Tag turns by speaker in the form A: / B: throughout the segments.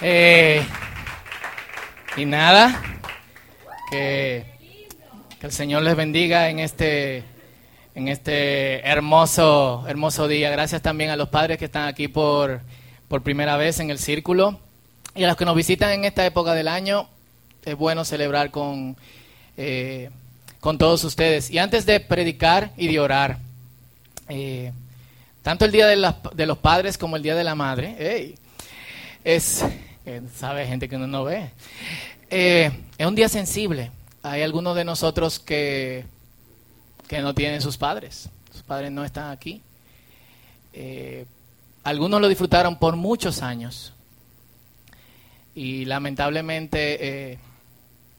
A: Eh, y nada, que, el Señor les bendiga en este, en este hermoso, hermoso día. Gracias también a los padres que están aquí por, por primera vez en el círculo y a los que nos visitan en esta época del año. Es bueno celebrar con, eh, con todos ustedes. Y antes de predicar y de orar, eh, tanto el Día de, de, los Padres como el Día de la Madre, es, sabe gente que uno no ve, eh, es un día sensible. Hay algunos de nosotros que, que no tienen sus padres, sus padres no están aquí. Eh, algunos lo disfrutaron por muchos años y lamentablemente eh,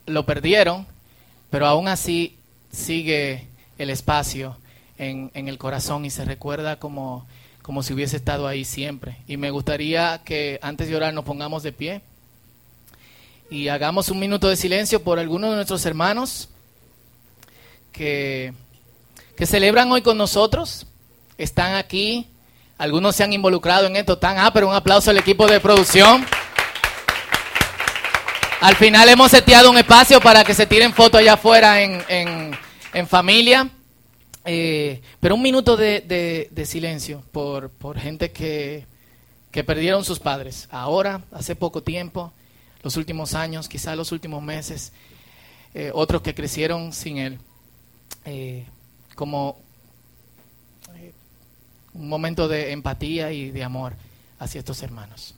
A: lo perdieron, pero aún así sigue el espacio en, en el corazón y se recuerda como, como si hubiese estado ahí siempre. Y me gustaría que antes de orar nos pongamos de pie y hagamos un minuto de silencio por algunos de nuestros hermanos que, que celebran hoy con nosotros. Están aquí, algunos se han involucrado en esto, están, ah, pero un aplauso al equipo de producción. Al final hemos seteado un espacio para que se tiren fotos allá afuera en, en, en familia. Eh, pero un minuto de, silencio por, gente que, perdieron sus padres. Ahora, hace poco tiempo, los últimos años, quizás los últimos meses, eh, otros que crecieron sin él. Eh, como un momento de empatía y de amor hacia estos hermanos.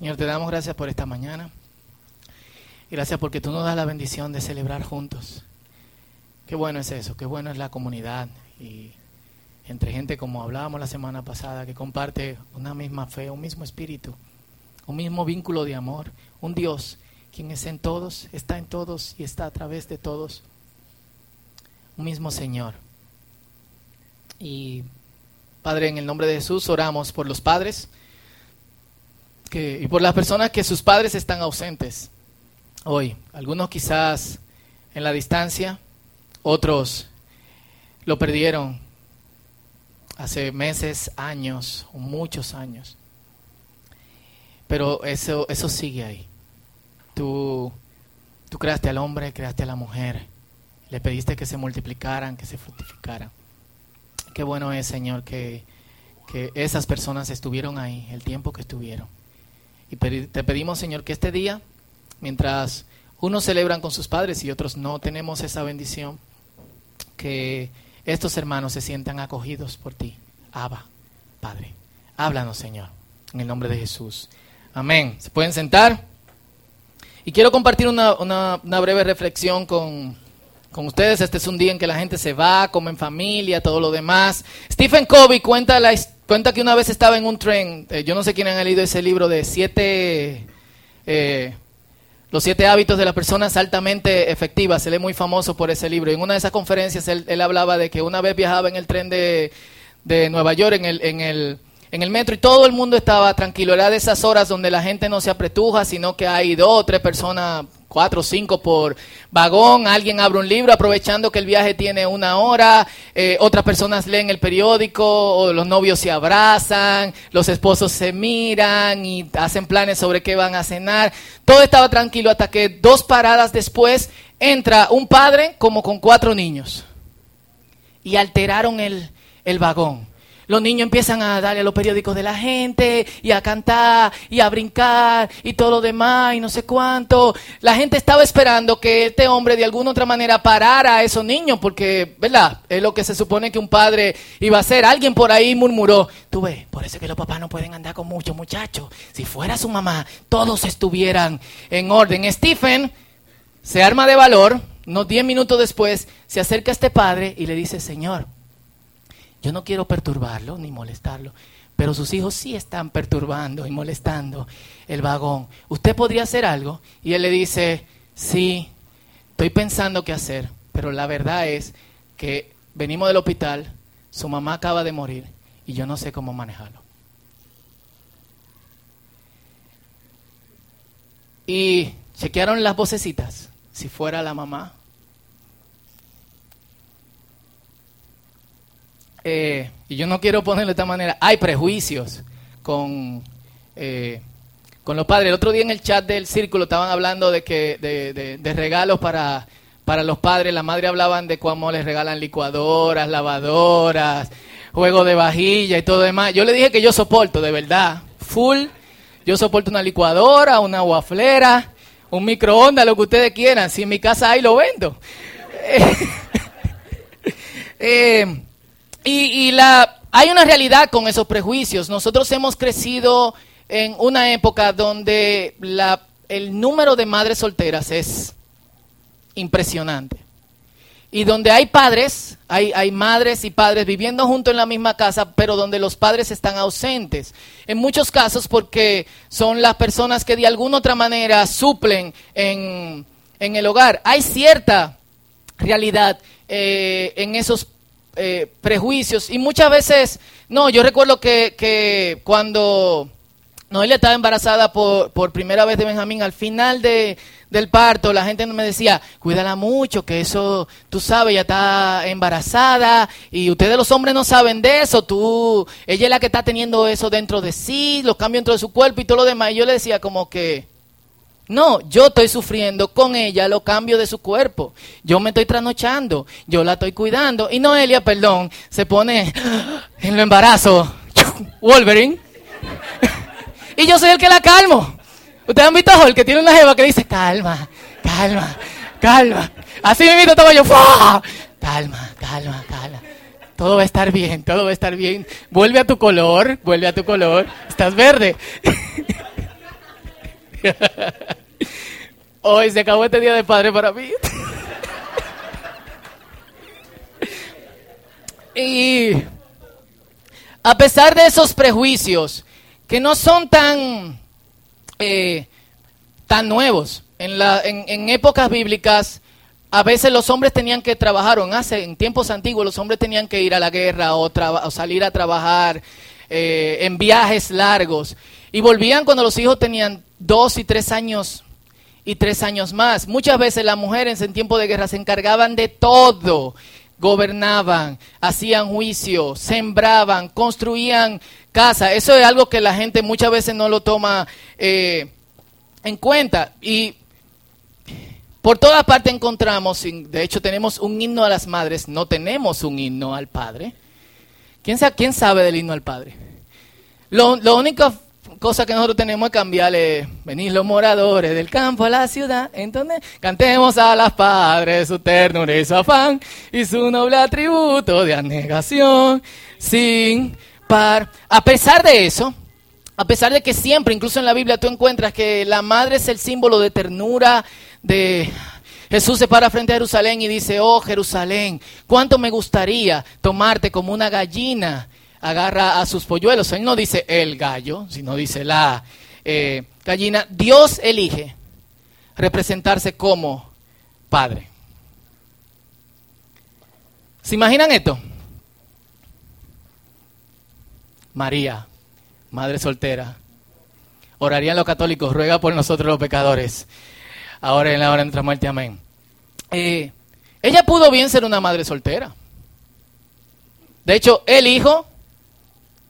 A: Señor, te damos gracias por esta mañana. Gracias porque tú nos das la bendición de celebrar juntos. Qué bueno es eso, qué bueno es la comunidad y entre gente como hablábamos la semana pasada, que comparte una misma fe, un mismo espíritu, un mismo vínculo de amor, un Dios quien es en todos, está en todos y está a través de todos, un mismo Señor. Y Padre, en el nombre de Jesús oramos por los padres y por las personas que sus padres están ausentes hoy. Algunos quizás en la distancia, otros lo perdieron hace meses, años, muchos años. Pero eso, eso sigue ahí. Tú, tú creaste al hombre, creaste a la mujer, le pediste que se multiplicaran, que se fructificaran. Qué bueno es, Señor, que, que esas personas estuvieron ahí el tiempo que estuvieron. Y te pedimos, Señor, que este día, mientras unos celebran con sus padres y otros no tenemos esa bendición, que estos hermanos se sientan acogidos por ti. Abba, Padre. Háblanos, Señor, en el nombre de Jesús. Amén. ¿Se pueden sentar? Y quiero compartir una, una, breve reflexión con, con, ustedes. Este es un día en que la gente se va, come en familia, todo lo demás. Stephen Covey cuenta la historia Cuenta que una vez estaba en un tren, eh, yo no sé quién ha leído ese libro de siete, eh, los siete hábitos de las personas altamente efectivas, él es muy famoso por ese libro. En una de esas conferencias él, hablaba de que una vez viajaba en el tren de, de Nueva York, en el, en el en el metro y todo el mundo estaba tranquilo. Era de esas horas donde la gente no se apretuja, sino que hay dos o tres personas, cuatro o cinco por vagón. Alguien abre un libro aprovechando que el viaje tiene una hora. Eh, otras personas leen el periódico, los novios se abrazan, los esposos se miran y hacen planes sobre qué van a cenar. Todo estaba tranquilo hasta que dos paradas después entra un padre como con cuatro niños y alteraron el, el vagón. Los niños empiezan a darle a los periódicos de la gente y a cantar y a brincar y todo lo demás y no sé cuánto. La gente estaba esperando que este hombre de alguna otra manera parara a esos niños porque, ¿verdad? Es lo que se supone que un padre iba a hacer. Alguien por ahí murmuró, tú ves, por eso es que los papás no pueden andar con muchos muchachos. Si fuera su mamá, todos estuvieran en orden. Stephen se arma de valor, unos 10 minutos después, se acerca a este padre y le dice, Señor, Yo no quiero perturbarlo ni molestarlo, pero sus hijos sí están perturbando y molestando el vagón. ¿Usted podría hacer algo? Y él le dice, sí, estoy pensando qué hacer, pero la verdad es que venimos del hospital, su mamá acaba de morir y yo no sé cómo manejarlo. Y chequearon las vocecitas, si fuera la mamá. Eh, y yo no quiero ponerlo de esta manera, hay prejuicios con, eh, con los padres. El otro día en el chat del círculo estaban hablando de, que, de, de, regalos para, para los padres. La madre hablaban de cómo les regalan licuadoras, lavadoras, juego de vajilla y todo demás. Yo le dije que yo soporto, de verdad, full. Yo soporto una licuadora, una guaflera, un microondas, lo que ustedes quieran. Si en mi casa hay, lo vendo. eh, y, la, hay una realidad con esos prejuicios. Nosotros hemos crecido en una época donde la, el número de madres solteras es impresionante. Y donde hay padres, hay, hay, madres y padres viviendo juntos en la misma casa, pero donde los padres están ausentes. En muchos casos porque son las personas que de alguna otra manera suplen en, en el hogar. Hay cierta realidad eh, en esos eh, prejuicios y muchas veces, no, yo recuerdo que, que cuando Noelia estaba embarazada por, por primera vez de Benjamín, al final de, del parto, la gente me decía, cuídala mucho, que eso, tú sabes, ya está embarazada y ustedes los hombres no saben de eso, tú, ella es la que está teniendo eso dentro de sí, los cambios dentro de su cuerpo y todo lo demás. Y yo le decía como que, no, yo estoy sufriendo con ella los cambios de su cuerpo. Yo me estoy trasnochando, yo la estoy cuidando. Y Noelia, perdón, se pone en el embarazo, Wolverine. y yo soy el que la calmo. Ustedes han visto a Hulk que tiene una jeva que dice, calma, calma, calma. Así me invito todo yo, calma, calma, calma. Todo va a estar bien, todo va a estar bien. Vuelve a tu color, vuelve a tu color. Estás verde. Hoy se acabó este día de padre para mí. y a pesar de esos prejuicios, que no son tan, eh, tan nuevos, en, la, en, épocas bíblicas, a veces los hombres tenían que trabajar, o en, hace, en tiempos antiguos los hombres tenían que ir a la guerra o, o salir a trabajar eh, en viajes largos. Y volvían cuando los hijos tenían dos y tres años y tres años más. Muchas veces las mujeres en tiempo de guerra se encargaban de todo. Gobernaban, hacían juicio, sembraban, construían casa. Eso es algo que la gente muchas veces no lo toma eh, en cuenta. Y por toda parte encontramos, de hecho tenemos un himno a las madres, no tenemos un himno al padre. ¿Quién sabe, quién sabe del himno al padre? Lo, lo único cosa que nosotros tenemos que cambiarle, venir los moradores del campo a la ciudad, entonces cantemos a las padres su ternura y su afán y su noble atributo de anegación sin par. A pesar de eso, a pesar de que siempre, incluso en la Biblia, tú encuentras que la madre es el símbolo de ternura, de Jesús se para frente a Jerusalén y dice, oh Jerusalén, cuánto me gustaría tomarte como una gallina agarra a sus polluelos. Él no dice el gallo, sino dice la eh, gallina. Dios elige representarse como padre. ¿Se imaginan esto? María, madre soltera. Orarían los católicos, ruega por nosotros los pecadores. Ahora en la hora de nuestra muerte, amén. Eh, ella pudo bien ser una madre soltera. De hecho, el hijo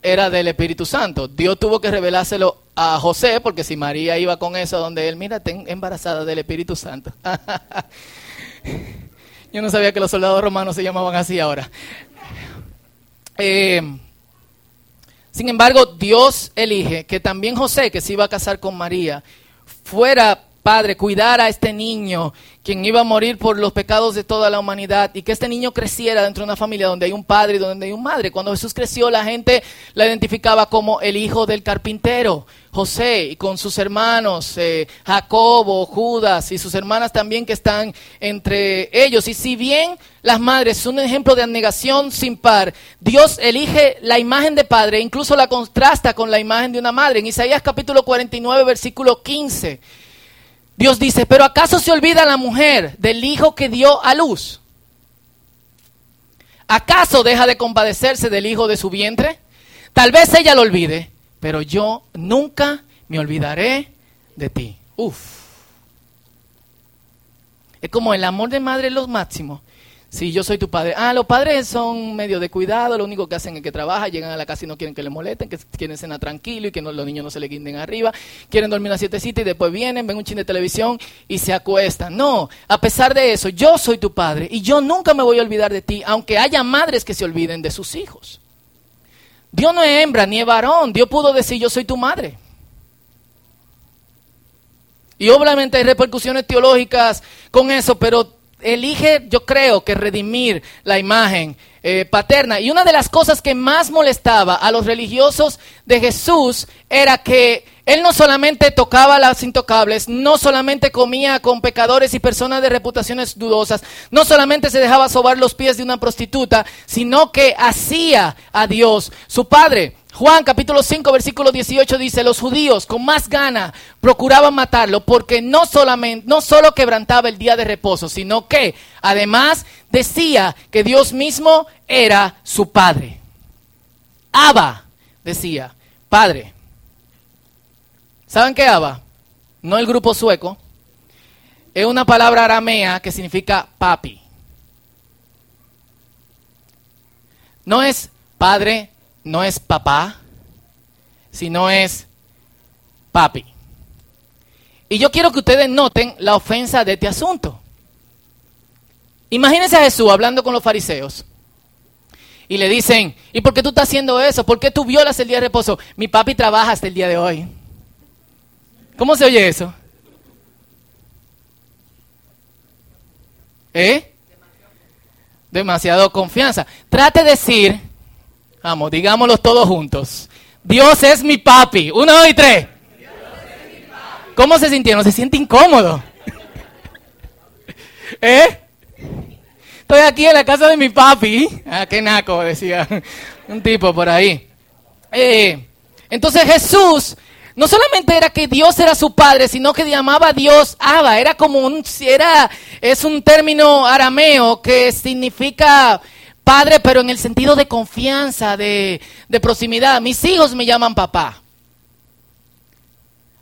A: era del Espíritu Santo. Dios tuvo que revelárselo a José, porque si María iba con eso donde él, mira, ten embarazada del Espíritu Santo. Yo no sabía que los soldados romanos se llamaban así ahora. Eh, sin embargo, Dios elige que también José, que se iba a casar con María, fuera padre, cuidar a este niño, quien iba a morir por los pecados de toda la humanidad, y que este niño creciera dentro de una familia donde hay un padre y donde hay un madre. Cuando Jesús creció, la gente la identificaba como el hijo del carpintero, José, y con sus hermanos, eh, Jacobo, Judas, y sus hermanas también que están entre ellos. Y si bien las madres son un ejemplo de abnegación sin par. Dios elige la imagen de padre, e incluso la contrasta con la imagen de una madre. En Isaías capítulo 49, versículo 15, Dios dice, pero ¿acaso se olvida la mujer del hijo que dio a luz? ¿Acaso deja de compadecerse del hijo de su vientre? Tal vez ella lo olvide, pero yo nunca me olvidaré de ti. Uf. Es como el amor de madre es lo máximo. Si yo soy tu padre. Ah, los padres son medio de cuidado, lo único que hacen es que trabajan, llegan a la casa y no quieren que le molesten, que quieren cenar tranquilo y que los niños no se le guinden arriba, quieren dormir una sietecita y después vienen, ven un chin de televisión y se acuestan. No, a pesar de eso, yo soy tu padre y yo nunca me voy a olvidar de ti, aunque haya madres que se olviden de sus hijos. Dios no es hembra ni es varón, Dios pudo decir yo soy tu madre. Y obviamente hay repercusiones teológicas con eso, pero elige, yo creo, que redimir la imagen eh, paterna. Y una de las cosas que más molestaba a los religiosos de Jesús era que él no solamente tocaba las intocables, no solamente comía con pecadores y personas de reputaciones dudosas, no solamente se dejaba sobar los pies de una prostituta, sino que hacía a Dios su Padre. Juan capítulo 5 versículo 18 dice, los judíos con más gana procuraban matarlo porque no solamente no solo quebrantaba el día de reposo, sino que además decía que Dios mismo era su padre. Abba decía, padre. ¿Saben qué Abba? No el grupo sueco. Es una palabra aramea que significa papi. No es padre, no es papá, sino es papi. Y yo quiero que ustedes noten la ofensa de este asunto. Imagínense a Jesús hablando con los fariseos. Y le dicen, ¿y por qué tú estás haciendo eso? ¿Por qué tú violas el día de reposo? Mi papi trabaja hasta el día de hoy. ¿Cómo se oye eso? ¿Eh? Demasiado confianza. Trate de decir, Vamos, digámoslo todos juntos. Dios es mi papi. Uno, dos y tres. ¿Cómo se sintieron? ¿Se siente incómodo? ¿Eh? Estoy aquí en la casa de mi papi. Ah, qué naco, decía un tipo por ahí. Eh, entonces Jesús no solamente era que Dios era su padre, sino que llamaba a Dios Abba. Era como un, era, es un término arameo que significa padre, pero en el sentido de confianza, de, proximidad. Mis hijos me llaman papá.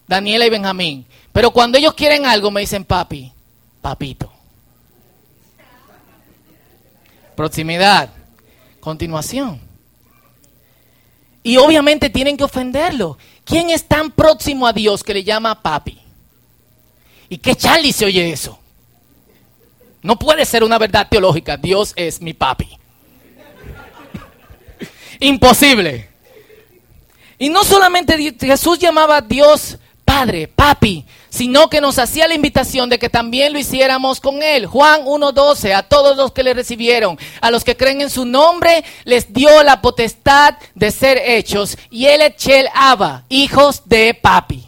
A: Daniela y Benjamín. Pero cuando ellos quieren algo me dicen papi, papito. Proximidad, continuación. Y obviamente tienen que ofenderlo. ¿Quién es tan próximo a Dios que le llama papi? ¿Y qué Charlie se oye eso? No puede ser una verdad teológica. Dios es mi papi. Imposible. Y no solamente Jesús llamaba a Dios Padre, Papi, sino que nos hacía la invitación de que también lo hiciéramos con Él. Juan 1.12, a todos los que le recibieron, a los que creen en su nombre, les dio la potestad de ser hechos. Y Él Echel Abba, hijos de Papi.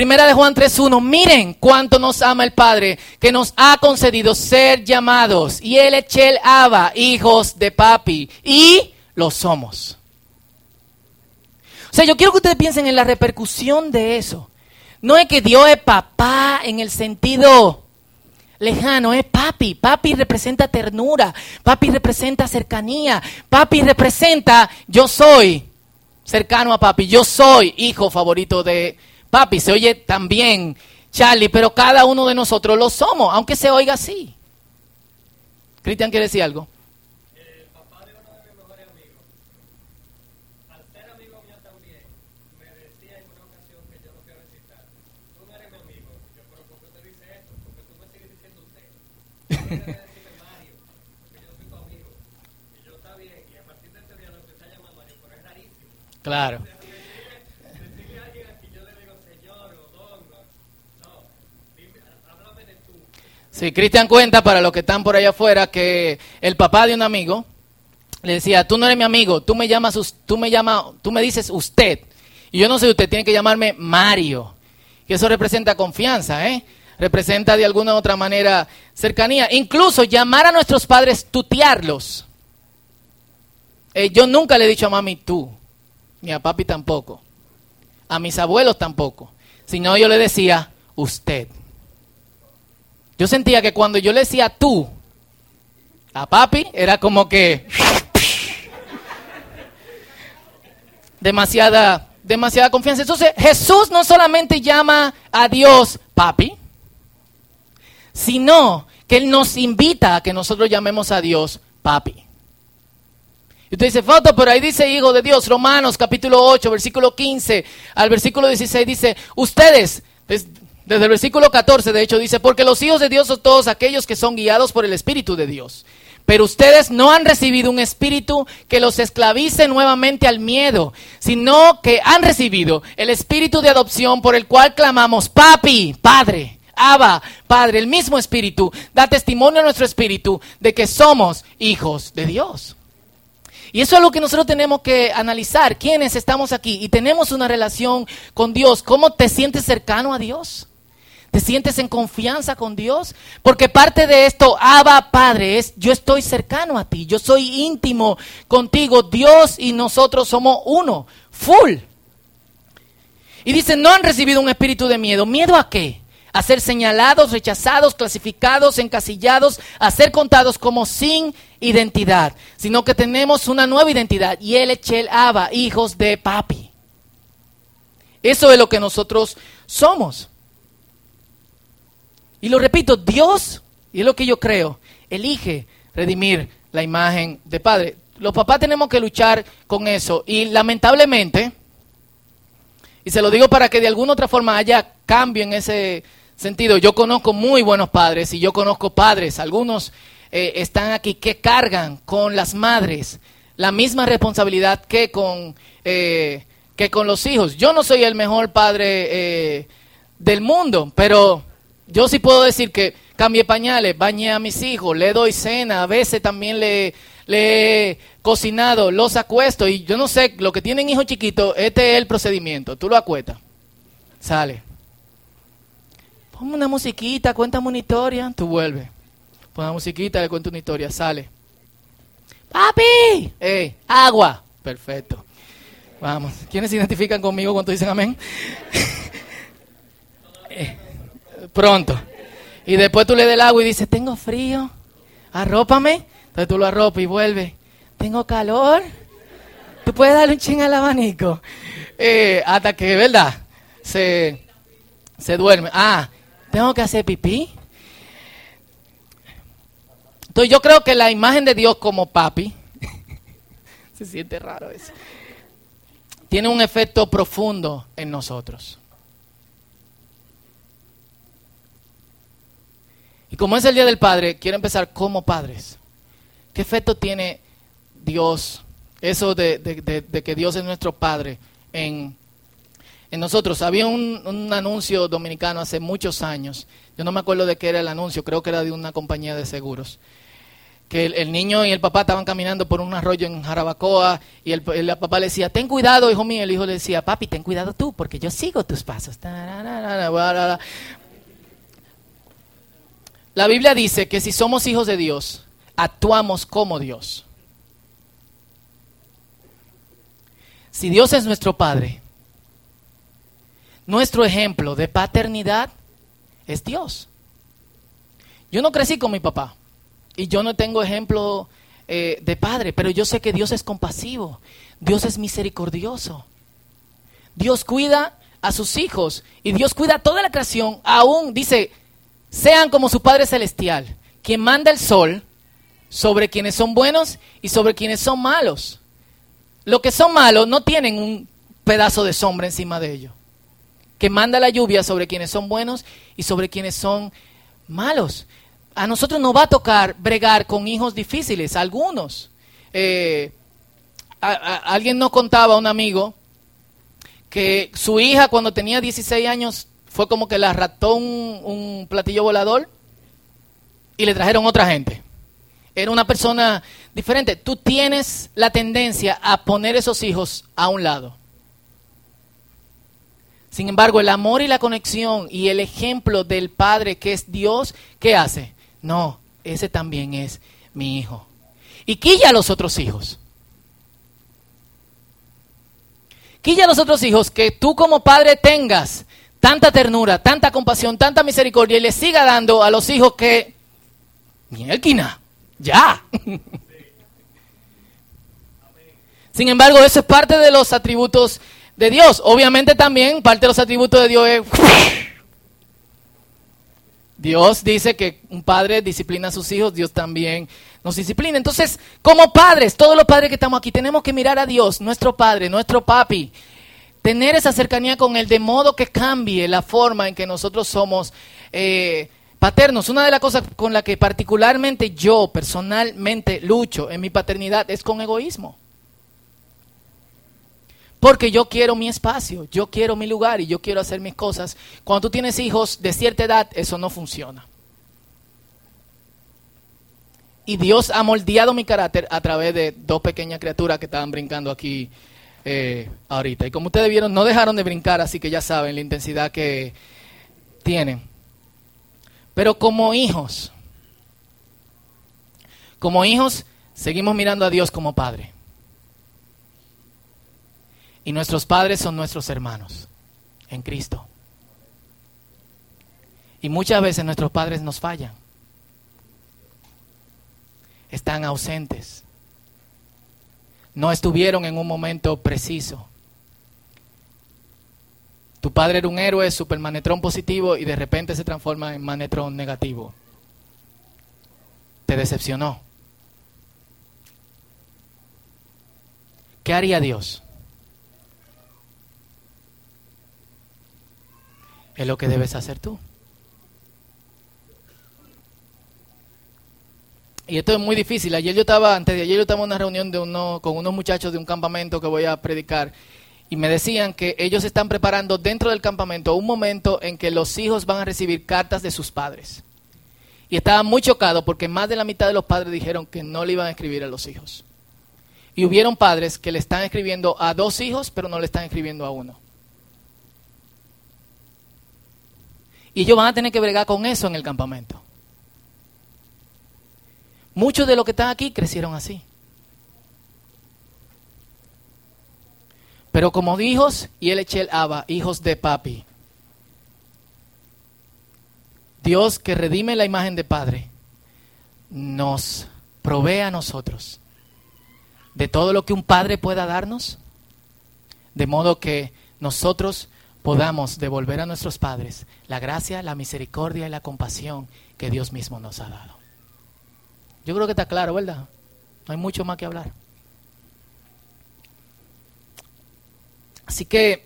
A: Primera de Juan 3.1, miren cuánto nos ama el Padre, que nos ha concedido ser llamados, y él echel Abba, hijos de papi, y lo somos. O sea, yo quiero que ustedes piensen en la repercusión de eso. No es que Dios es papá en el sentido lejano, es papi. Papi representa ternura, papi representa cercanía, papi representa yo soy cercano a papi, yo soy hijo favorito de Papi, se oye también, Charlie, pero cada uno de nosotros lo somos, aunque se oiga así. Cristian quiere decir algo. El papá de uno de mis mejores amigos, al ser amigo mío también, me decía en una ocasión que yo no quiero recitar, tú no eres mi amigo, yo, ¿por qué usted dice esto? Porque tú me sigues diciendo usted. Yo decirle Mario, porque yo soy tu amigo, y yo está bien, y a partir de este día no te está llamando Mario, pero es rarísimo. Claro. Sí, Cristian cuenta para los que están por allá afuera que el papá de un amigo le decía, tú no eres mi amigo, tú me llamas, tú me llamas, tú me dices usted. Y yo no sé, usted tiene que llamarme Mario. Y eso representa confianza, ¿eh? Representa de alguna u otra manera cercanía. Incluso llamar a nuestros padres, tutearlos. Eh, yo nunca le he dicho a mami tú, ni a papi tampoco, a mis abuelos tampoco, sino yo le decía usted. Yo sentía que cuando yo le decía tú a papi, era como que demasiada, demasiada confianza. Entonces Jesús no solamente llama a Dios papi, sino que Él nos invita a que nosotros llamemos a Dios papi. Y usted dice, foto, pero ahí dice Hijo de Dios, Romanos capítulo 8, versículo 15 al versículo 16 dice, ustedes, desde el versículo 14 de hecho dice, porque los hijos de Dios son todos aquellos que son guiados por el Espíritu de Dios. Pero ustedes no han recibido un espíritu que los esclavice nuevamente al miedo, sino que han recibido el espíritu de adopción por el cual clamamos, papi, padre. Abba, Padre, el mismo Espíritu da testimonio a nuestro Espíritu de que somos hijos de Dios. Y eso es lo que nosotros tenemos que analizar. ¿Quiénes estamos aquí? Y tenemos una relación con Dios. ¿Cómo te sientes cercano a Dios? ¿Te sientes en confianza con Dios? Porque parte de esto, Abba Padre, es yo estoy cercano a ti, yo soy íntimo contigo, Dios y nosotros somos uno, full. Y dice, no han recibido un espíritu de miedo. ¿Miedo a qué? A ser señalados, rechazados, clasificados, encasillados, a ser contados como sin identidad, sino que tenemos una nueva identidad y él es el Abba, hijos de papi. Eso es lo que nosotros somos. Y lo repito, Dios, y es lo que yo creo, elige redimir la imagen de padre. Los papás tenemos que luchar con eso y lamentablemente, y se lo digo para que de alguna otra forma haya cambio en ese sentido, yo conozco muy buenos padres y yo conozco padres, algunos eh, están aquí que cargan con las madres la misma responsabilidad que con, eh, que con los hijos. Yo no soy el mejor padre eh, del mundo, pero yo sí puedo decir que cambie pañales, bañé a mis hijos, le doy cena, a veces también le, le he cocinado, los acuesto y yo no sé, lo que tienen hijos chiquitos, este es el procedimiento. Tú lo acuestas, sale. Ponme una musiquita, cuenta monitoria, tú vuelves. Pon una musiquita, le cuento una historia, sale. ¡Papi! ¡Eh! ¡Agua! Perfecto. Vamos. ¿Quiénes se identifican conmigo cuando dicen amén? eh pronto. Y después tú le das el agua y dices, tengo frío, arrópame. Entonces tú lo arropas y vuelve, tengo calor. Tú puedes darle un ching al abanico. Eh, hasta que, ¿verdad? Se, se duerme. Ah, tengo que hacer pipí. Entonces yo creo que la imagen de Dios como papi, se siente raro eso, tiene un efecto profundo en nosotros. Y como es el Día del Padre, quiero empezar como padres. ¿Qué efecto tiene Dios, eso de, que Dios es nuestro Padre en, nosotros? Había un, anuncio dominicano hace muchos años, yo no me acuerdo de qué era el anuncio, creo que era de una compañía de seguros, que el, niño y el papá estaban caminando por un arroyo en Jarabacoa y el, el, papá le decía, ten cuidado, hijo mío, el hijo le decía, papi, ten cuidado tú, porque yo sigo tus pasos. La Biblia dice que si somos hijos de Dios, actuamos como Dios. Si Dios es nuestro Padre, nuestro ejemplo de paternidad es Dios. Yo no crecí con mi papá y yo no tengo ejemplo eh, de padre, pero yo sé que Dios es compasivo, Dios es misericordioso. Dios cuida a sus hijos y Dios cuida a toda la creación, aún dice, sean como su Padre Celestial, quien manda el sol sobre quienes son buenos y sobre quienes son malos. Los que son malos no tienen un pedazo de sombra encima de ellos. Que manda la lluvia sobre quienes son buenos y sobre quienes son malos. A nosotros nos va a tocar bregar con hijos difíciles, algunos. Eh, alguien nos contaba, un amigo, que su hija cuando tenía 16 años fue como que le arrastró un, platillo volador y le trajeron otra gente. Era una persona diferente. Tú tienes la tendencia a poner esos hijos a un lado. Sin embargo, el amor y la conexión y el ejemplo del Padre que es Dios, ¿qué hace? No, ese también es mi hijo. Y quilla a los otros hijos. Quilla a los otros hijos que tú como padre tengas tanta ternura, tanta compasión, tanta misericordia y le siga dando a los hijos que... Mielquina, ya. Sin embargo, eso es parte de los atributos de Dios. Obviamente también parte de los atributos de Dios es... Dios dice que un padre disciplina a sus hijos, Dios también nos disciplina. Entonces, como padres, todos los padres que estamos aquí, tenemos que mirar a Dios, nuestro Padre, nuestro papi, tener esa cercanía con Él de modo que cambie la forma en que nosotros somos eh, paternos. Una de las cosas con la que particularmente yo personalmente lucho en mi paternidad es con egoísmo. Porque yo quiero mi espacio, yo quiero mi lugar y yo quiero hacer mis cosas. Cuando tú tienes hijos de cierta edad, eso no funciona. Y Dios ha moldeado mi carácter a través de dos pequeñas criaturas que estaban brincando aquí eh, ahorita. Y como ustedes vieron, no dejaron de brincar, así que ya saben la intensidad que tienen. Pero como hijos, como hijos, seguimos mirando a Dios como Padre. Y nuestros padres son nuestros hermanos en Cristo. Y muchas veces nuestros padres nos fallan. Están ausentes. No estuvieron en un momento preciso. Tu padre era un héroe, supermanetrón positivo y de repente se transforma en manetrón negativo. Te decepcionó. ¿Qué haría Dios? es lo que debes hacer tú. Y esto es muy difícil. Ayer yo estaba, antes de ayer yo estaba en una reunión de uno, con unos muchachos de un campamento que voy a predicar y me decían que ellos están preparando dentro del campamento un momento en que los hijos van a recibir cartas de sus padres. Y estaban muy chocados porque más de la mitad de los padres dijeron que no le iban a escribir a los hijos. Y hubieron padres que le están escribiendo a dos hijos, pero no le están escribiendo a uno. Y ellos van a tener que bregar con eso en el campamento. Muchos de los que están aquí crecieron así. Pero como hijos, y él el aba, hijos de papi. Dios que redime la imagen de Padre, nos provee a nosotros de todo lo que un Padre pueda darnos, de modo que nosotros podamos devolver a nuestros padres la gracia, la misericordia y la compasión que Dios mismo nos ha dado. Yo creo que está claro, ¿verdad? No hay mucho más que hablar. Así que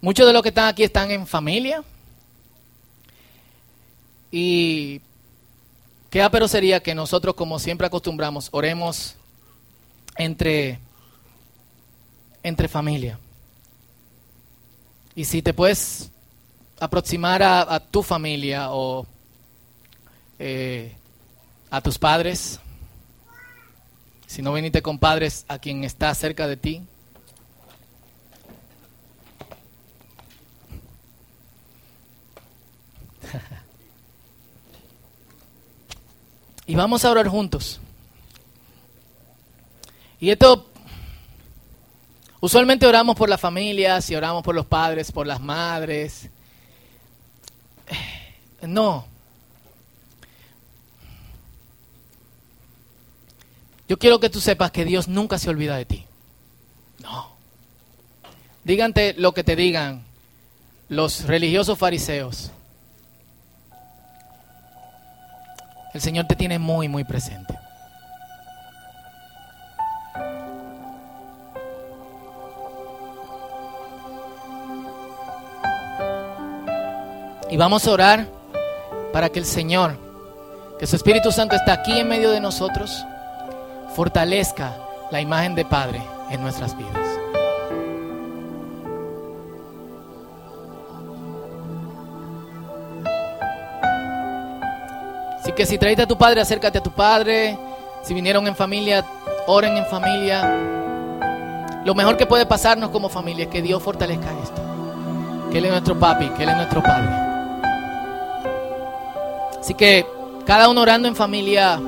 A: muchos de los que están aquí están en familia. Y qué apero sería que nosotros, como siempre acostumbramos, oremos entre, entre familia. Y si te puedes aproximar a, tu familia o eh, a tus padres, si no viniste con padres, a quien está cerca de ti. y vamos a orar juntos. Y esto Usualmente oramos por las familias y oramos por los padres, por las madres. No. Yo quiero que tú sepas que Dios nunca se olvida de ti. No. Dígante lo que te digan los religiosos fariseos. El Señor te tiene muy, muy presente. Y vamos a orar para que el Señor, que su Espíritu Santo está aquí en medio de nosotros, fortalezca la imagen de Padre en nuestras vidas. Así que si traíste a tu padre, acércate a tu padre. Si vinieron en familia, oren en familia. Lo mejor que puede pasarnos como familia es que Dios fortalezca esto. que Él es nuestro papi, que Él es nuestro padre. Así que cada uno orando en familia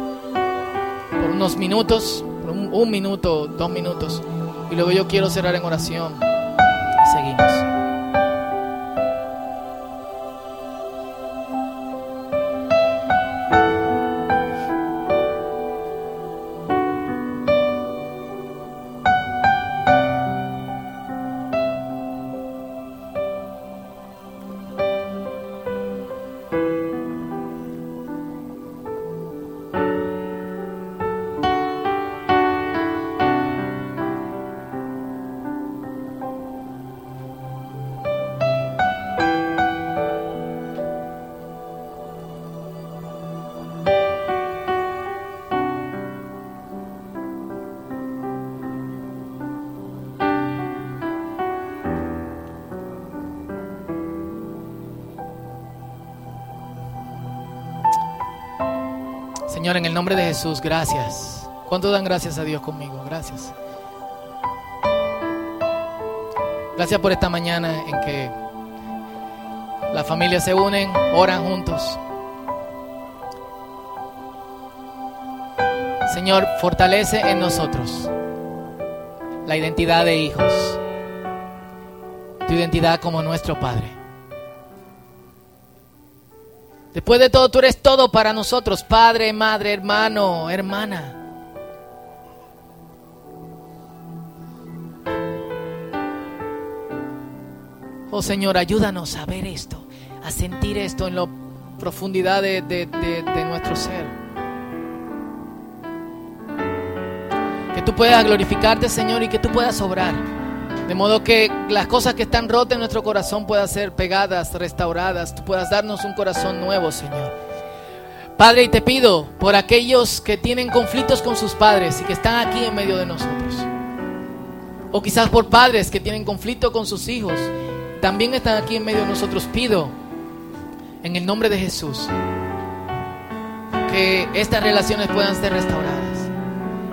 A: por unos minutos, por un, un minuto, dos minutos. Y luego yo quiero cerrar en oración. Y seguimos. Señor, en el nombre de Jesús, gracias. ¿Cuánto dan gracias a Dios conmigo? Gracias. Gracias por esta mañana en que las familias se unen, oran juntos. Señor, fortalece en nosotros la identidad de hijos, tu identidad como nuestro Padre. Después de todo, tú eres todo para nosotros, padre, madre, hermano, hermana. Oh Señor, ayúdanos a ver esto, a sentir esto en la profundidad de, de, de, nuestro ser. Que tú puedas glorificarte, Señor, y que tú puedas obrar. De modo que las cosas que están rotas en nuestro corazón puedan ser pegadas, restauradas. Tú puedas darnos un corazón nuevo, Señor. Padre, y te pido por aquellos que tienen conflictos con sus padres y que están aquí en medio de nosotros. O quizás por padres que tienen conflicto con sus hijos. También están aquí en medio de nosotros. Pido en el nombre de Jesús que estas relaciones puedan ser restauradas.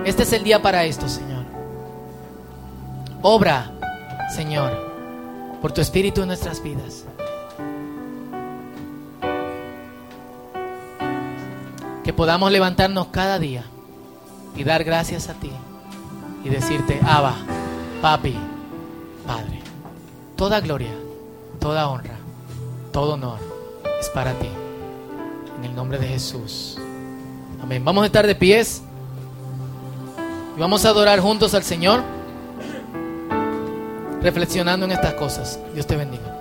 A: Este es el día para esto, Señor. Obra Señor, por tu espíritu en nuestras vidas. Que podamos levantarnos cada día y dar gracias a ti y decirte, Abba, Papi, Padre. Toda gloria, toda honra, todo honor es para ti. En el nombre de Jesús. Amén. Vamos a estar de pies y vamos a adorar juntos al Señor reflexionando en estas cosas. Dios te bendiga.